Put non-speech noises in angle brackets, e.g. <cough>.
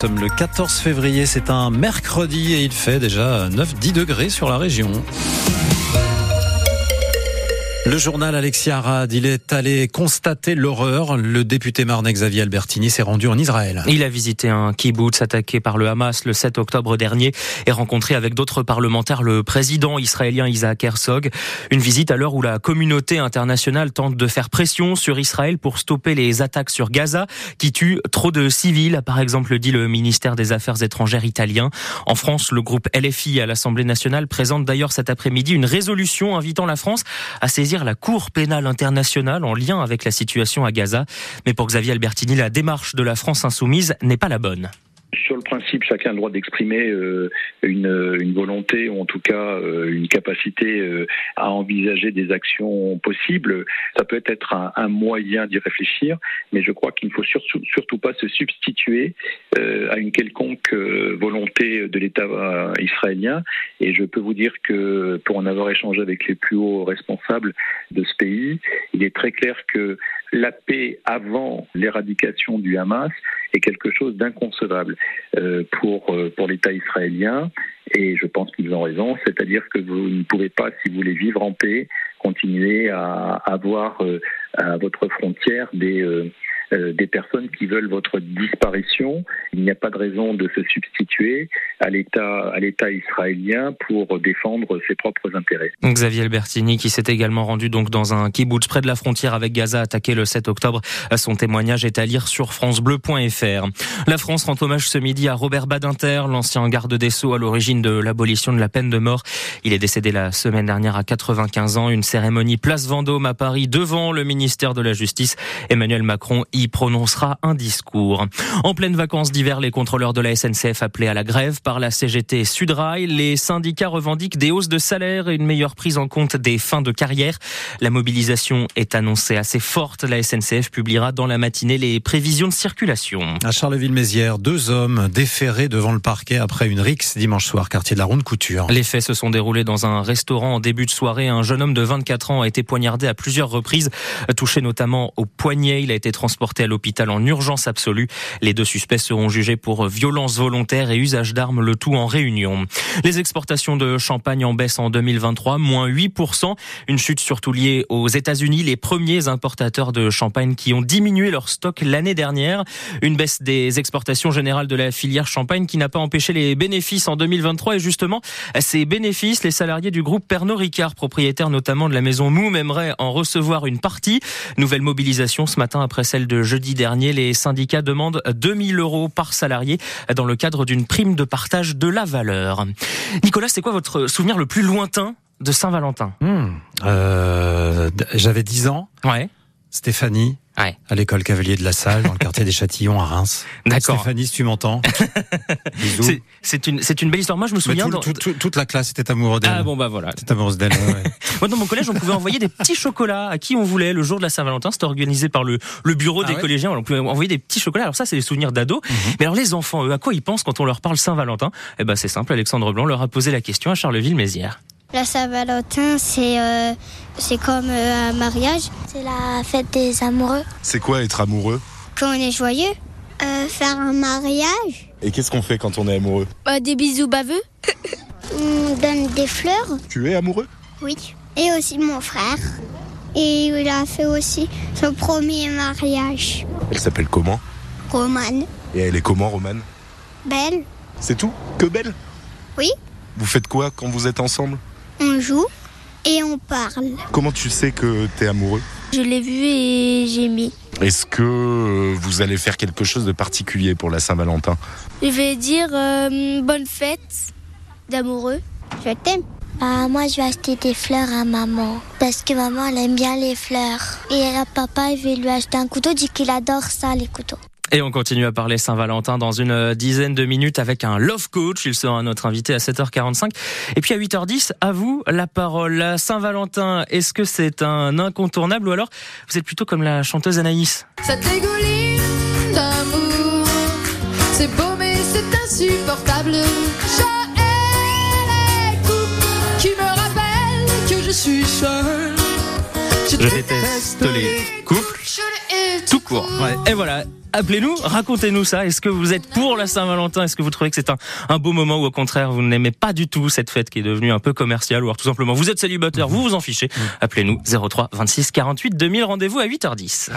Nous sommes le 14 février, c'est un mercredi et il fait déjà 9-10 degrés sur la région. Le journal Alexia Arad, il est allé constater l'horreur. Le député marnais Xavier Albertini s'est rendu en Israël. Il a visité un kibbutz attaqué par le Hamas le 7 octobre dernier et rencontré avec d'autres parlementaires le président israélien Isaac Herzog. Une visite à l'heure où la communauté internationale tente de faire pression sur Israël pour stopper les attaques sur Gaza qui tuent trop de civils, par exemple dit le ministère des Affaires étrangères italien. En France, le groupe LFI à l'Assemblée nationale présente d'ailleurs cet après-midi une résolution invitant la France à saisir la Cour pénale internationale en lien avec la situation à Gaza. Mais pour Xavier Albertini, la démarche de la France insoumise n'est pas la bonne. Sur le principe, chacun a le droit d'exprimer euh, une, une, volonté ou en tout cas euh, une capacité euh, à envisager des actions possibles. Ça peut être un, un moyen d'y réfléchir, mais je crois qu'il ne faut surtout, surtout pas se substituer à une quelconque volonté de l'État israélien. Et je peux vous dire que pour en avoir échangé avec les plus hauts responsables de ce pays, il est très clair que la paix avant l'éradication du Hamas est quelque chose d'inconcevable euh, pour, euh, pour l'État israélien. Et je pense qu'ils ont raison, c'est-à-dire que vous ne pouvez pas, si vous voulez vivre en paix, continuer à avoir euh, à votre frontière des euh, des personnes qui veulent votre disparition. Il n'y a pas de raison de se substituer à l'État à l'État israélien pour défendre ses propres intérêts. Xavier Albertini qui s'est également rendu donc dans un kibbutz près de la frontière avec Gaza attaqué le 7 octobre. Son témoignage est à lire sur francebleu.fr. La France rend hommage ce midi à Robert Badinter, l'ancien garde des Sceaux à l'origine de l'abolition de la peine de mort. Il est décédé la semaine dernière à 95 ans. Une cérémonie place Vendôme à Paris devant le ministère de la Justice. Emmanuel Macron prononcera un discours. En pleine vacances d'hiver, les contrôleurs de la SNCF appelés à la grève par la CGT Sudrail, les syndicats revendiquent des hausses de salaire et une meilleure prise en compte des fins de carrière. La mobilisation est annoncée assez forte. La SNCF publiera dans la matinée les prévisions de circulation. À Charleville-Mézières, deux hommes déférés devant le parquet après une rixe dimanche soir, quartier de la Ronde Couture. Les faits se sont déroulés dans un restaurant en début de soirée. Un jeune homme de 24 ans a été poignardé à plusieurs reprises, touché notamment au poignet. Il a été transporté à l'hôpital en urgence absolue. Les deux suspects seront jugés pour violence volontaire et usage d'armes, le tout en réunion. Les exportations de champagne en baisse en 2023, moins 8%. Une chute surtout liée aux États-Unis, les premiers importateurs de champagne qui ont diminué leur stock l'année dernière. Une baisse des exportations générales de la filière champagne qui n'a pas empêché les bénéfices en 2023 et justement, ces bénéfices, les salariés du groupe Pernod Ricard, propriétaire notamment de la maison Moum, aimeraient en recevoir une partie. Nouvelle mobilisation ce matin après celle de jeudi dernier, les syndicats demandent 2000 euros par salarié dans le cadre d'une prime de partage de la valeur. Nicolas, c'est quoi votre souvenir le plus lointain de Saint-Valentin? Hmm. euh, J'avais 10 ans. Ouais. Stéphanie, à l'école Cavalier de la Salle, dans le quartier des Châtillons à Reims. <laughs> D'accord. Stéphanie, si tu m'entends. <laughs> c'est une, c'est une belle histoire. Moi, je me souviens. toute la classe était amoureuse d'elle. Ah bon, bah voilà. C'était amoureuse d'elle. <laughs> Moi, dans mon collège, on pouvait envoyer des petits chocolats à qui on voulait le jour de la Saint-Valentin. C'était organisé par le, le bureau des ah collégiens. On pouvait envoyer des petits chocolats. Alors ça, c'est des souvenirs d'ados. Mhm. Mais alors, les enfants, eux, à quoi ils pensent quand on leur parle Saint-Valentin? Eh ben, c'est simple. Alexandre Blanc leur a posé la question à Charleville-Mézières. La Saint-Valentin, c'est euh, c'est comme euh, un mariage. C'est la fête des amoureux. C'est quoi être amoureux? Quand on est joyeux. Euh, faire un mariage. Et qu'est-ce qu'on fait quand on est amoureux? Bah, Des bisous baveux. on donne des fleurs. Tu es amoureux? Oui. Et aussi mon frère. Et il a fait aussi son premier mariage. Elle s'appelle comment? Romane. Et elle est comment, Romane? Belle. C'est tout? Que belle? Oui. Vous faites quoi quand vous êtes ensemble? On joue et on parle. Comment tu sais que tu es amoureux? Je l'ai vu et j'ai mis. Est-ce que euh, vous allez faire quelque chose de particulier pour la Saint-Valentin? Je vais dire euh, bonne fête d'amoureux. Je t'aime. Bah, moi, je vais acheter des fleurs à maman. Parce que maman, elle aime bien les fleurs. Et papa, il veut lui acheter un couteau, dit qu'il adore ça, les couteaux. Et on continue à parler Saint-Valentin dans une euh, dizaine de minutes avec un love coach. Il sera notre invité à 7h45. Et puis à 8h10, à vous la parole. Saint-Valentin, est-ce que c'est un incontournable ou alors vous êtes plutôt comme la chanteuse Anaïs? Égoline d'amour, c'est beau mais c'est insupportable. Je hais les couples qui me rappellent que je suis seule. Je, déteste les couples. Tout court. Ouais. Et voilà, Appelez-nous, racontez-nous ça. Est-ce que vous êtes pour la Saint-Valentin? Est-ce que vous trouvez que c'est un, un beau moment ou au contraire vous n'aimez pas du tout cette fête qui est devenue un peu commerciale ou alors tout simplement vous êtes célibataire, vous vous en fichez? Appelez-nous 03 26 48 2000, rendez-vous à 8h10.